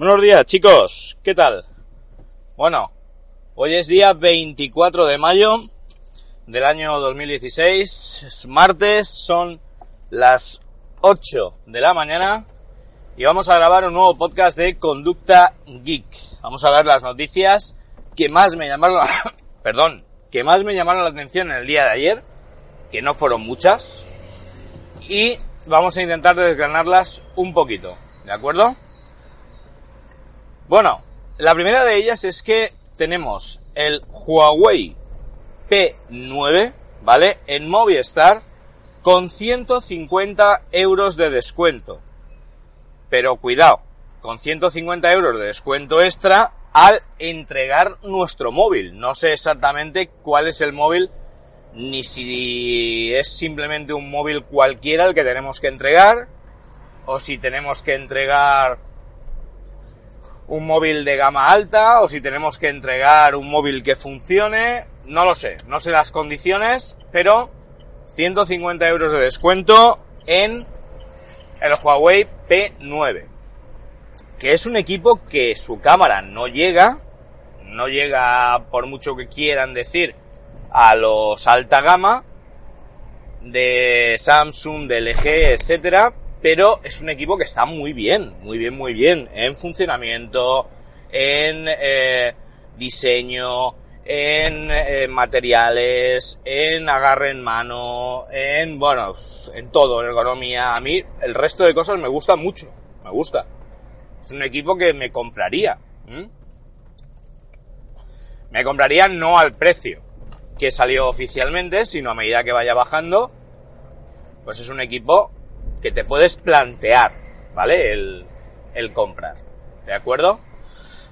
Buenos días chicos, ¿qué tal? Bueno, hoy es día 24 de mayo del año 2016, es martes, son las 8 de la mañana y vamos a grabar un nuevo podcast de Conducta Geek. Vamos a ver las noticias que más me llamaron la, perdón, que más me llamaron la atención en el día de ayer, que no fueron muchas, y vamos a intentar desgranarlas un poquito, ¿de acuerdo? Bueno, la primera de ellas es que tenemos el Huawei P9, ¿vale? En Movistar con 150 euros de descuento. Pero cuidado, con 150 euros de descuento extra al entregar nuestro móvil. No sé exactamente cuál es el móvil, ni si es simplemente un móvil cualquiera el que tenemos que entregar, o si tenemos que entregar un móvil de gama alta, o si tenemos que entregar un móvil que funcione, no lo sé, no sé las condiciones, pero 150 euros de descuento en el Huawei P9, que es un equipo que su cámara no llega, no llega por mucho que quieran decir a los alta gama de Samsung, de LG, etcétera, pero es un equipo que está muy bien, muy bien, muy bien en funcionamiento, en eh, diseño, en eh, materiales, en agarre en mano, en, bueno, en todo, en ergonomía. A mí el resto de cosas me gusta mucho, me gusta. Es un equipo que me compraría. Me compraría no al precio que salió oficialmente, sino a medida que vaya bajando. Pues es un equipo que te puedes plantear, ¿vale? El, el comprar. ¿De acuerdo?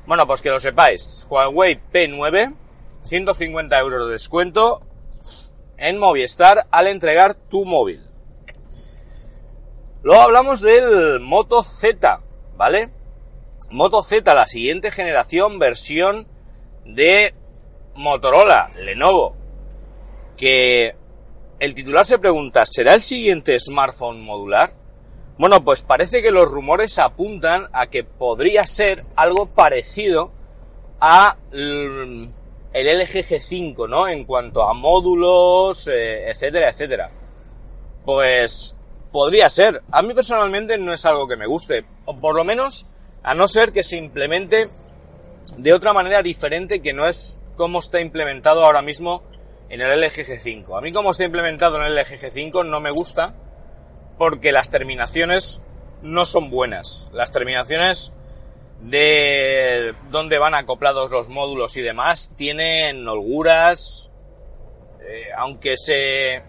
Bueno, pues que lo sepáis. Huawei P9, 150 euros de descuento en Movistar al entregar tu móvil. Luego hablamos del Moto Z, ¿vale? Moto Z, la siguiente generación, versión de Motorola, Lenovo, que el titular se pregunta, ¿será el siguiente smartphone modular? Bueno, pues parece que los rumores apuntan a que podría ser algo parecido a el LG G5, ¿no? En cuanto a módulos, eh, etcétera, etcétera. Pues podría ser. A mí personalmente no es algo que me guste. O por lo menos, a no ser que se implemente de otra manera diferente que no es como está implementado ahora mismo en el LG G5. A mí como está implementado en el LG G5 no me gusta porque las terminaciones no son buenas. Las terminaciones de dónde van acoplados los módulos y demás tienen holguras, eh, aunque se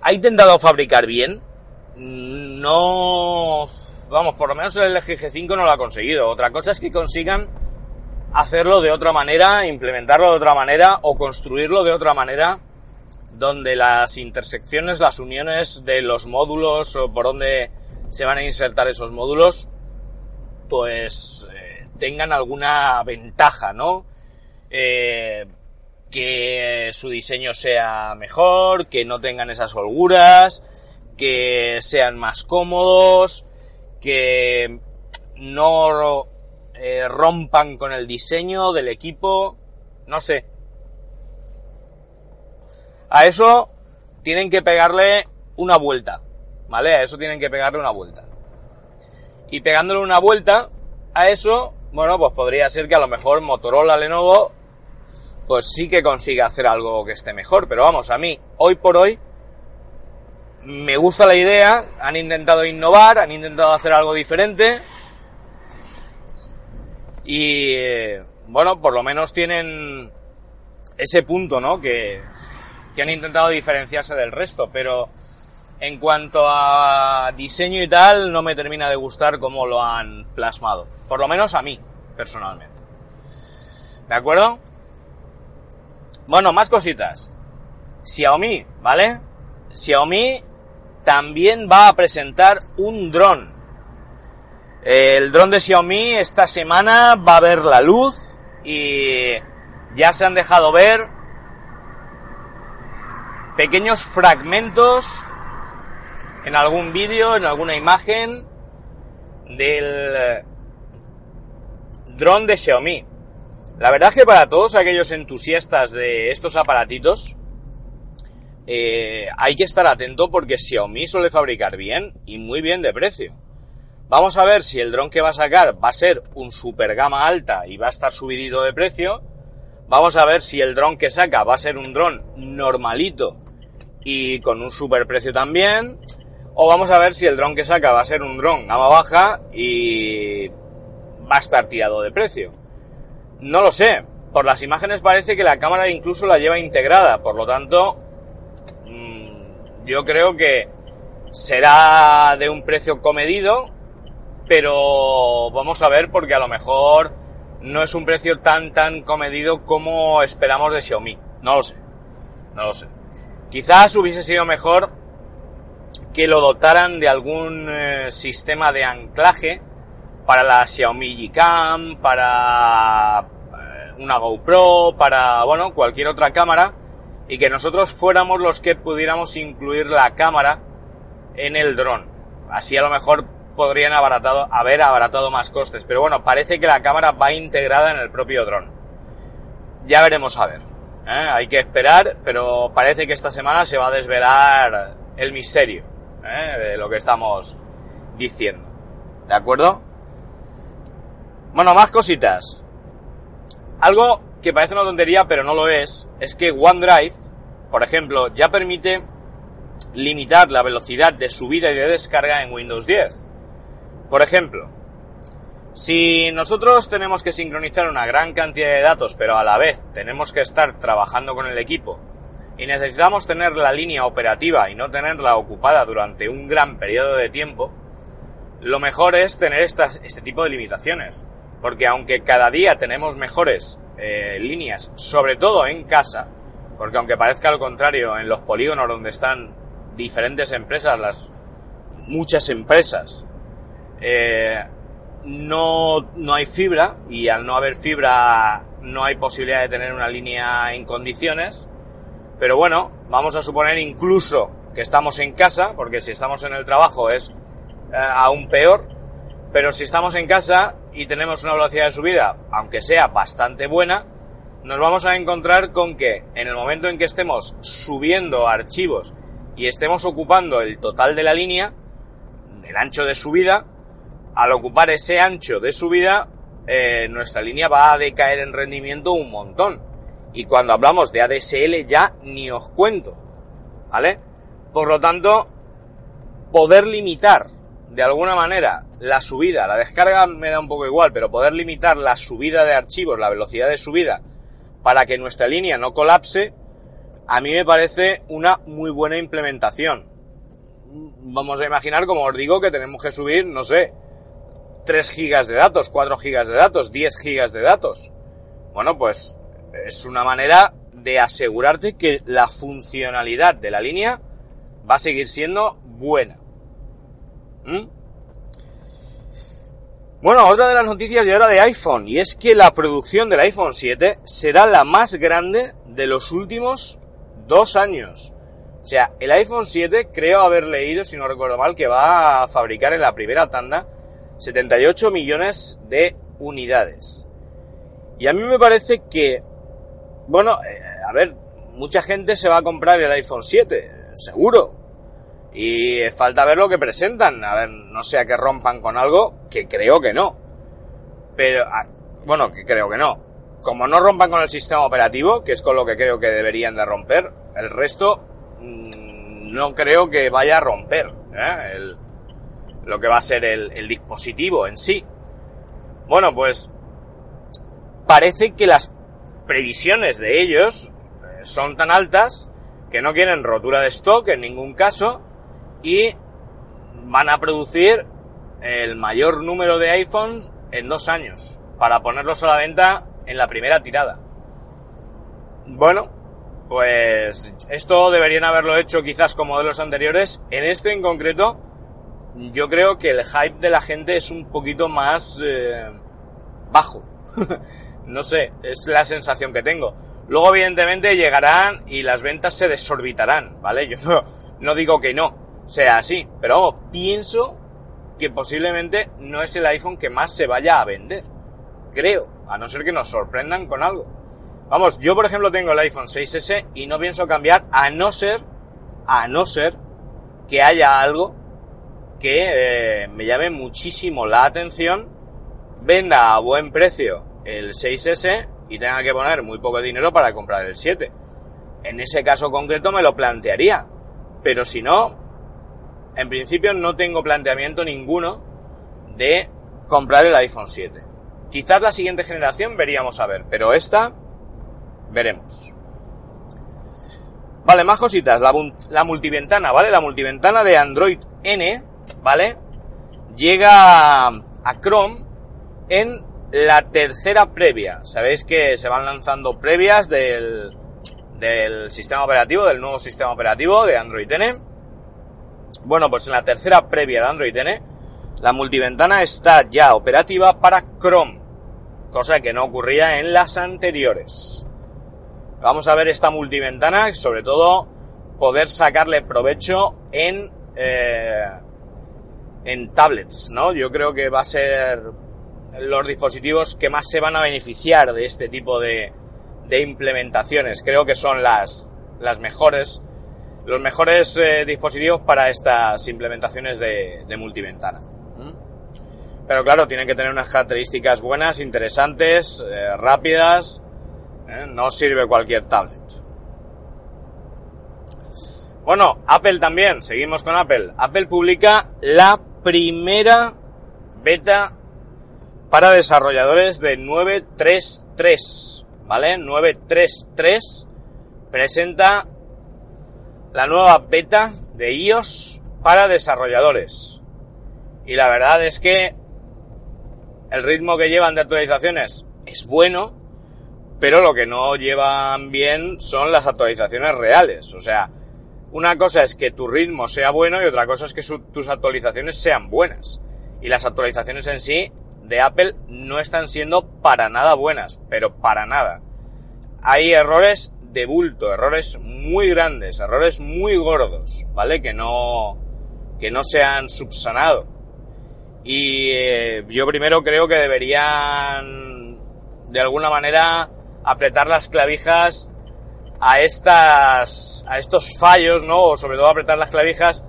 ha intentado fabricar bien, no, vamos, por lo menos el LG G5 no lo ha conseguido. Otra cosa es que consigan hacerlo de otra manera, implementarlo de otra manera o construirlo de otra manera donde las intersecciones, las uniones de los módulos o por donde se van a insertar esos módulos, pues eh, tengan alguna ventaja, ¿no? Eh, que su diseño sea mejor, que no tengan esas holguras, que sean más cómodos, que no eh, rompan con el diseño del equipo, no sé. A eso tienen que pegarle una vuelta, ¿vale? A eso tienen que pegarle una vuelta. Y pegándole una vuelta a eso, bueno, pues podría ser que a lo mejor Motorola, Lenovo pues sí que consigue hacer algo que esté mejor. Pero vamos, a mí, hoy por hoy, me gusta la idea, han intentado innovar, han intentado hacer algo diferente. Y eh, bueno, por lo menos tienen ese punto, ¿no? Que, que han intentado diferenciarse del resto, pero en cuanto a diseño y tal, no me termina de gustar cómo lo han plasmado. Por lo menos a mí, personalmente. ¿De acuerdo? Bueno, más cositas. Xiaomi, ¿vale? Xiaomi también va a presentar un dron. El dron de Xiaomi esta semana va a ver la luz y ya se han dejado ver pequeños fragmentos en algún vídeo, en alguna imagen del dron de Xiaomi. La verdad es que para todos aquellos entusiastas de estos aparatitos, eh, hay que estar atento porque Xiaomi suele fabricar bien y muy bien de precio. Vamos a ver si el dron que va a sacar va a ser un super gama alta y va a estar subidido de precio. Vamos a ver si el dron que saca va a ser un dron normalito y con un super precio también. O vamos a ver si el dron que saca va a ser un dron gama baja y va a estar tirado de precio. No lo sé. Por las imágenes parece que la cámara incluso la lleva integrada. Por lo tanto, mm, yo creo que será de un precio comedido. Pero vamos a ver porque a lo mejor no es un precio tan tan comedido como esperamos de Xiaomi. No lo sé. No lo sé. Quizás hubiese sido mejor que lo dotaran de algún eh, sistema de anclaje para la Xiaomi Gcam, para eh, una GoPro, para, bueno, cualquier otra cámara, y que nosotros fuéramos los que pudiéramos incluir la cámara en el dron. Así a lo mejor podrían haber abaratado más costes, pero bueno, parece que la cámara va integrada en el propio dron. Ya veremos a ver. ¿eh? Hay que esperar, pero parece que esta semana se va a desvelar el misterio ¿eh? de lo que estamos diciendo. ¿De acuerdo? Bueno, más cositas. Algo que parece una tontería, pero no lo es, es que OneDrive, por ejemplo, ya permite limitar la velocidad de subida y de descarga en Windows 10. Por ejemplo, si nosotros tenemos que sincronizar una gran cantidad de datos, pero a la vez tenemos que estar trabajando con el equipo y necesitamos tener la línea operativa y no tenerla ocupada durante un gran periodo de tiempo, lo mejor es tener estas, este tipo de limitaciones. Porque aunque cada día tenemos mejores eh, líneas, sobre todo en casa, porque aunque parezca lo contrario, en los polígonos donde están diferentes empresas, las muchas empresas, eh, no, no hay fibra y al no haber fibra no hay posibilidad de tener una línea en condiciones. Pero bueno, vamos a suponer incluso que estamos en casa, porque si estamos en el trabajo es eh, aún peor. Pero si estamos en casa y tenemos una velocidad de subida, aunque sea bastante buena, nos vamos a encontrar con que en el momento en que estemos subiendo archivos y estemos ocupando el total de la línea, el ancho de subida, al ocupar ese ancho de subida, eh, nuestra línea va a decaer en rendimiento un montón. Y cuando hablamos de ADSL ya ni os cuento. ¿Vale? Por lo tanto, poder limitar de alguna manera la subida, la descarga me da un poco igual, pero poder limitar la subida de archivos, la velocidad de subida, para que nuestra línea no colapse, a mí me parece una muy buena implementación. Vamos a imaginar, como os digo, que tenemos que subir, no sé, 3 gigas de datos, 4 gigas de datos, 10 gigas de datos. Bueno, pues es una manera de asegurarte que la funcionalidad de la línea va a seguir siendo buena. ¿Mm? Bueno, otra de las noticias de ahora de iPhone, y es que la producción del iPhone 7 será la más grande de los últimos dos años. O sea, el iPhone 7 creo haber leído, si no recuerdo mal, que va a fabricar en la primera tanda 78 millones de unidades. Y a mí me parece que, bueno, eh, a ver, mucha gente se va a comprar el iPhone 7, seguro. Y falta ver lo que presentan. A ver, no sea que rompan con algo, que creo que no. Pero, ah, bueno, que creo que no. como no rompan con el sistema operativo, que es con lo que creo que deberían de romper, el resto mm, no creo que vaya a romper ¿eh? lo que va a ser el, el dispositivo en sí. Bueno, pues parece que las previsiones de ellos eh, son tan altas que no quieren rotura de stock en ningún caso y van a producir el mayor número de iPhones en dos años para ponerlos a la venta en la primera tirada. Bueno, pues esto deberían haberlo hecho quizás con modelos anteriores. En este en concreto, yo creo que el hype de la gente es un poquito más eh, bajo. no sé, es la sensación que tengo. Luego, evidentemente, llegarán y las ventas se desorbitarán, ¿vale? Yo no, no digo que no sea así, pero pienso que posiblemente no es el iPhone que más se vaya a vender. Creo, a no ser que nos sorprendan con algo. Vamos, yo por ejemplo tengo el iPhone 6S y no pienso cambiar a no ser, a no ser que haya algo que eh, me llame muchísimo la atención, venda a buen precio el 6S y tenga que poner muy poco dinero para comprar el 7. En ese caso concreto me lo plantearía, pero si no, en principio no tengo planteamiento ninguno de comprar el iPhone 7. Quizás la siguiente generación veríamos a ver, pero esta veremos. Vale, más cositas. La, la, multiventana, ¿vale? La multiventana de Android N, ¿vale? Llega a Chrome en la tercera previa. Sabéis que se van lanzando previas del, sistema operativo, del nuevo sistema operativo de Android N. Bueno, pues en la tercera previa de Android N, la multiventana está ya operativa para Chrome, cosa que no ocurría en las anteriores. Vamos a ver esta multiventana, sobre todo poder sacarle provecho en, eh, en tablets, ¿no? Yo creo que va a ser los dispositivos que más se van a beneficiar de este tipo de, implementaciones. Creo que son las, las mejores, los mejores eh, dispositivos para estas implementaciones de, multiventana. Pero claro, tienen que tener unas características buenas, interesantes, eh, rápidas. ¿eh? No sirve cualquier tablet. Bueno, Apple también, seguimos con Apple. Apple publica la primera beta para desarrolladores de 933, ¿vale? 933 presenta la nueva beta de iOS para desarrolladores. Y la verdad es que el ritmo que llevan de actualizaciones es bueno, pero lo que no llevan bien son las actualizaciones reales. O sea, una cosa es que tu ritmo sea bueno y otra cosa es que tus actualizaciones sean buenas. Y las actualizaciones en sí de Apple no están siendo para nada buenas, pero para nada. Hay errores de bulto, errores muy grandes, errores muy gordos, ¿vale? Que no, que no se han subsanado. Y eh, yo primero creo que deberían, de alguna manera, apretar las clavijas a estas, a estos fallos, ¿no? O sobre todo apretar las clavijas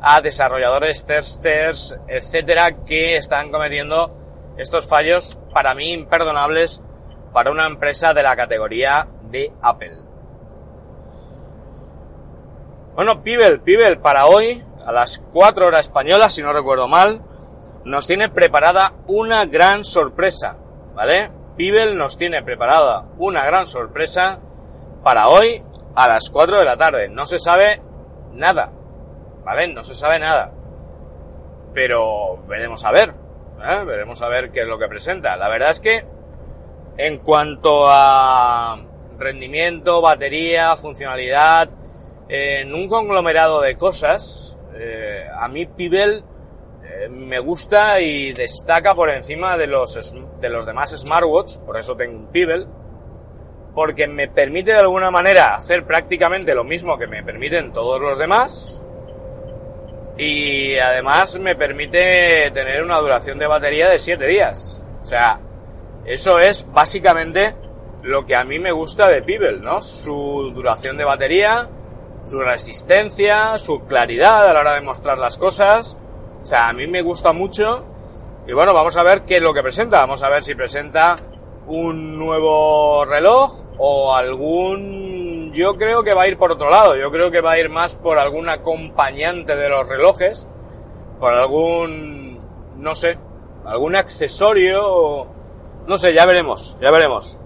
a desarrolladores, testers, etcétera, que están cometiendo estos fallos para mí imperdonables para una empresa de la categoría de Apple. Bueno, Pibel, Pibel, para hoy, a las 4 horas españolas, si no recuerdo mal, nos tiene preparada una gran sorpresa, ¿vale? Pibel nos tiene preparada una gran sorpresa para hoy a las 4 de la tarde. No se sabe nada, ¿vale? No se sabe nada. Pero veremos a ver, ¿eh? veremos a ver qué es lo que presenta. La verdad es que en cuanto a rendimiento, batería, funcionalidad, en un conglomerado de cosas, eh, a mí Pibel eh, me gusta y destaca por encima de los, de los demás smartwatch, por eso tengo un Pebble, porque me permite de alguna manera hacer prácticamente lo mismo que me permiten todos los demás y además me permite tener una duración de batería de 7 días. O sea, eso es básicamente lo que a mí me gusta de Pebble, ¿no? Su duración de batería, su resistencia, su claridad a la hora de mostrar las cosas o sea, a mí me gusta mucho. Y bueno, vamos a ver qué es lo que presenta. Vamos a ver si presenta un nuevo reloj o algún... Yo creo que va a ir por otro lado, yo creo que va a ir más por algún acompañante de los relojes, por algún... no sé, algún accesorio, no sé, ya veremos, ya veremos.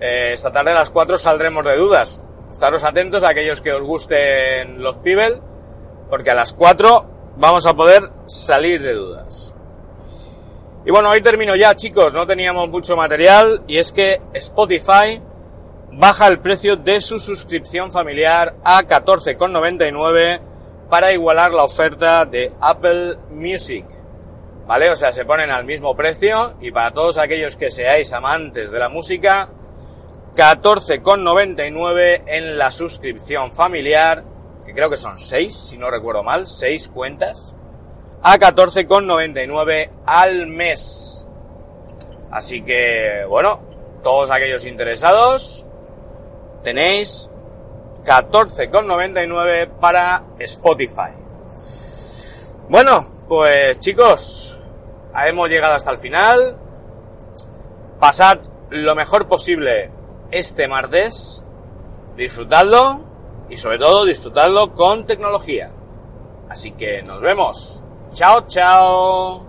Eh, esta tarde a las 4 saldremos de dudas. Estaros atentos a aquellos que os gusten los Pibel, porque a las 4 vamos a poder salir de dudas. Y bueno, hoy termino ya, chicos, no teníamos mucho material y es que Spotify baja el precio de su suscripción familiar a 14,99 para igualar la oferta de Apple Music. ¿Vale? O sea, se ponen al mismo precio y para todos aquellos que seáis amantes de la música, 14,99 en la suscripción familiar, que creo que son 6, si no recuerdo mal, 6 cuentas, a 14,99 al mes. Así que, bueno, todos aquellos interesados, tenéis 14,99 para Spotify. Bueno, pues chicos, hemos llegado hasta el final. Pasad lo mejor posible este martes. Disfrutadlo y sobre todo disfrutadlo con tecnología. Así que nos vemos. Chao, chao.